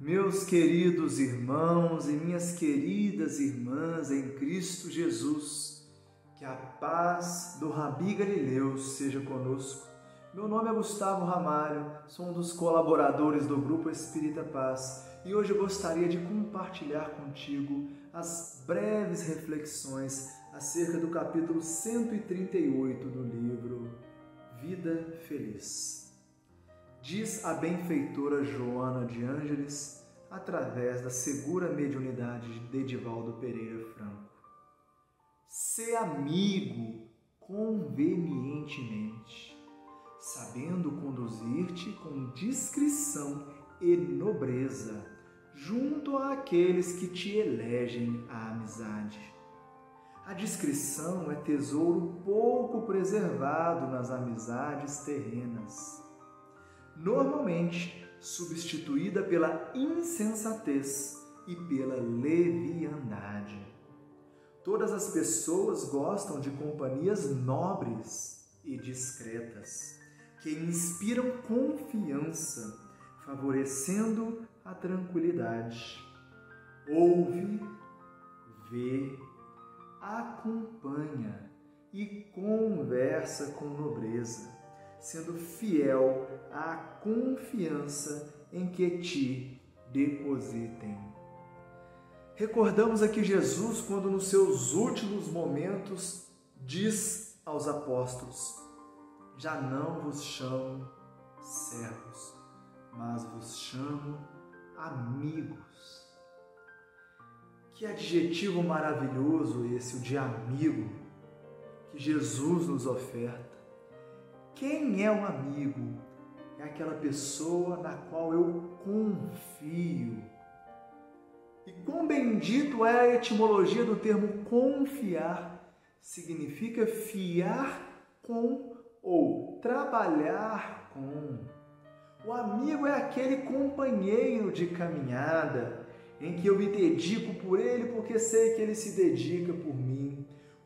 Meus queridos irmãos e minhas queridas irmãs em Cristo Jesus, que a paz do Rabi Galileu seja conosco. Meu nome é Gustavo Ramalho, sou um dos colaboradores do Grupo Espírita Paz e hoje eu gostaria de compartilhar contigo as breves reflexões acerca do capítulo 138 do livro Vida Feliz. Diz a benfeitora Joana de Ângeles através da segura mediunidade de Edivaldo Pereira Franco. Ser amigo convenientemente, sabendo conduzir-te com discrição e nobreza junto àqueles que te elegem a amizade. A discrição é tesouro pouco preservado nas amizades terrenas normalmente substituída pela insensatez e pela leviandade. Todas as pessoas gostam de companhias nobres e discretas, que inspiram confiança, favorecendo a tranquilidade. Ouve, vê, acompanha e conversa com nobreza sendo fiel à confiança em que te depositem. Recordamos aqui Jesus quando, nos seus últimos momentos, diz aos apóstolos: Já não vos chamo servos, mas vos chamo amigos. Que adjetivo maravilhoso esse, o de amigo, que Jesus nos oferta. Quem é um amigo? É aquela pessoa na qual eu confio. E quão bendito é a etimologia do termo confiar. Significa fiar com ou trabalhar com. O amigo é aquele companheiro de caminhada em que eu me dedico por ele porque sei que ele se dedica por mim.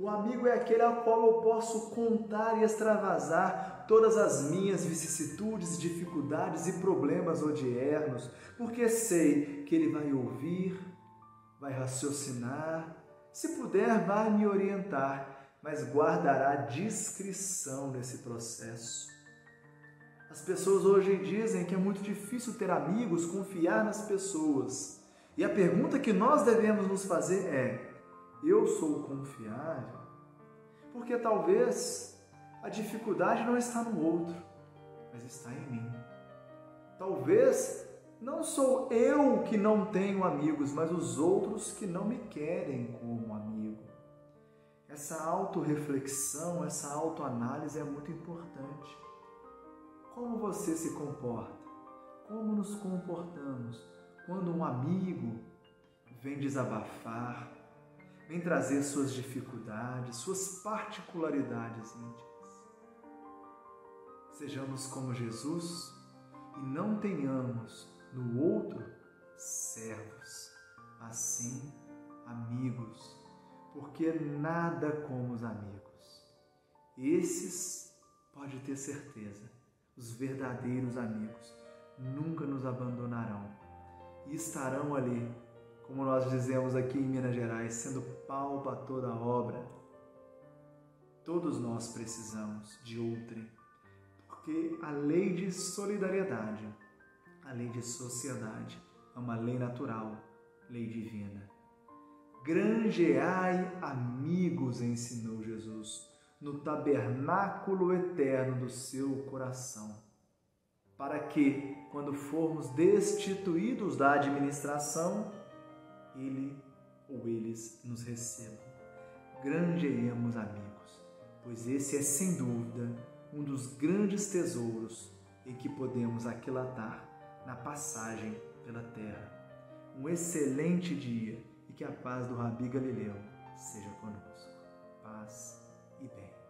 O amigo é aquele ao qual eu posso contar e extravasar todas as minhas vicissitudes, dificuldades e problemas odiernos, porque sei que ele vai ouvir, vai raciocinar, se puder, vai me orientar, mas guardará discrição nesse processo. As pessoas hoje dizem que é muito difícil ter amigos, confiar nas pessoas. E a pergunta que nós devemos nos fazer é: eu sou confiável, porque talvez a dificuldade não está no outro, mas está em mim. Talvez não sou eu que não tenho amigos, mas os outros que não me querem como amigo. Essa autorreflexão, essa autoanálise é muito importante. Como você se comporta? Como nos comportamos quando um amigo vem desabafar, vem trazer suas dificuldades, suas particularidades íntimas. Sejamos como Jesus e não tenhamos no outro servos, assim amigos, porque nada como os amigos. Esses, pode ter certeza, os verdadeiros amigos nunca nos abandonarão e estarão ali como nós dizemos aqui em Minas Gerais, sendo pau para toda obra. Todos nós precisamos de outrem, porque a lei de solidariedade, a lei de sociedade, é uma lei natural, lei divina. Granjeai amigos, ensinou Jesus, no tabernáculo eterno do seu coração, para que, quando formos destituídos da administração, ele ou eles nos recebam. Granjeemos amigos, pois esse é sem dúvida um dos grandes tesouros em que podemos aquilatar na passagem pela terra. Um excelente dia e que a paz do Rabi Galileu seja conosco. Paz e bem.